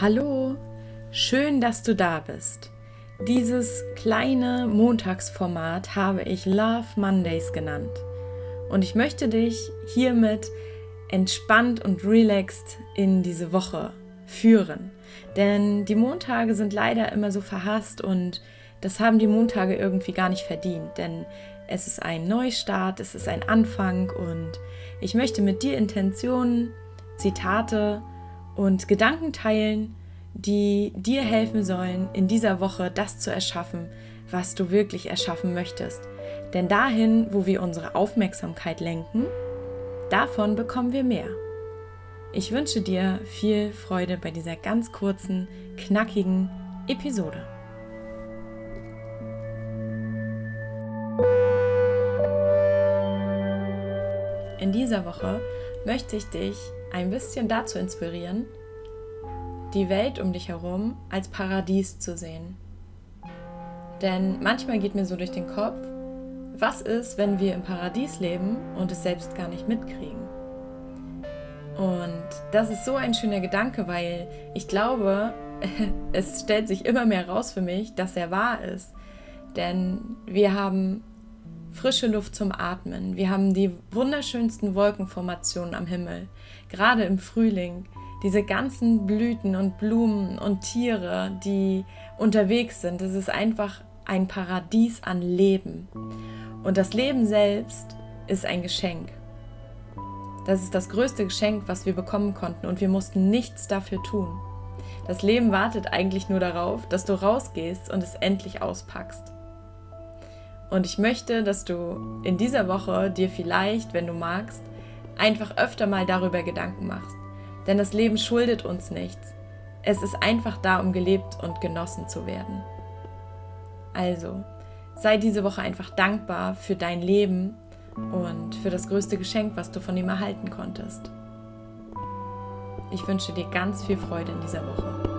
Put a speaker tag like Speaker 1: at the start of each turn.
Speaker 1: Hallo, schön, dass du da bist. Dieses kleine Montagsformat habe ich Love Mondays genannt. Und ich möchte dich hiermit entspannt und relaxed in diese Woche führen. Denn die Montage sind leider immer so verhasst und das haben die Montage irgendwie gar nicht verdient. Denn es ist ein Neustart, es ist ein Anfang und ich möchte mit dir Intentionen, Zitate, und Gedanken teilen, die dir helfen sollen, in dieser Woche das zu erschaffen, was du wirklich erschaffen möchtest. Denn dahin, wo wir unsere Aufmerksamkeit lenken, davon bekommen wir mehr. Ich wünsche dir viel Freude bei dieser ganz kurzen, knackigen Episode. In dieser Woche möchte ich dich ein bisschen dazu inspirieren, die Welt um dich herum als Paradies zu sehen. Denn manchmal geht mir so durch den Kopf, was ist, wenn wir im Paradies leben und es selbst gar nicht mitkriegen? Und das ist so ein schöner Gedanke, weil ich glaube, es stellt sich immer mehr raus für mich, dass er wahr ist. Denn wir haben frische Luft zum Atmen. Wir haben die wunderschönsten Wolkenformationen am Himmel, gerade im Frühling. Diese ganzen Blüten und Blumen und Tiere, die unterwegs sind. Es ist einfach ein Paradies an Leben. Und das Leben selbst ist ein Geschenk. Das ist das größte Geschenk, was wir bekommen konnten und wir mussten nichts dafür tun. Das Leben wartet eigentlich nur darauf, dass du rausgehst und es endlich auspackst. Und ich möchte, dass du in dieser Woche dir vielleicht, wenn du magst, einfach öfter mal darüber Gedanken machst. Denn das Leben schuldet uns nichts. Es ist einfach da, um gelebt und genossen zu werden. Also, sei diese Woche einfach dankbar für dein Leben und für das größte Geschenk, was du von ihm erhalten konntest. Ich wünsche dir ganz viel Freude in dieser Woche.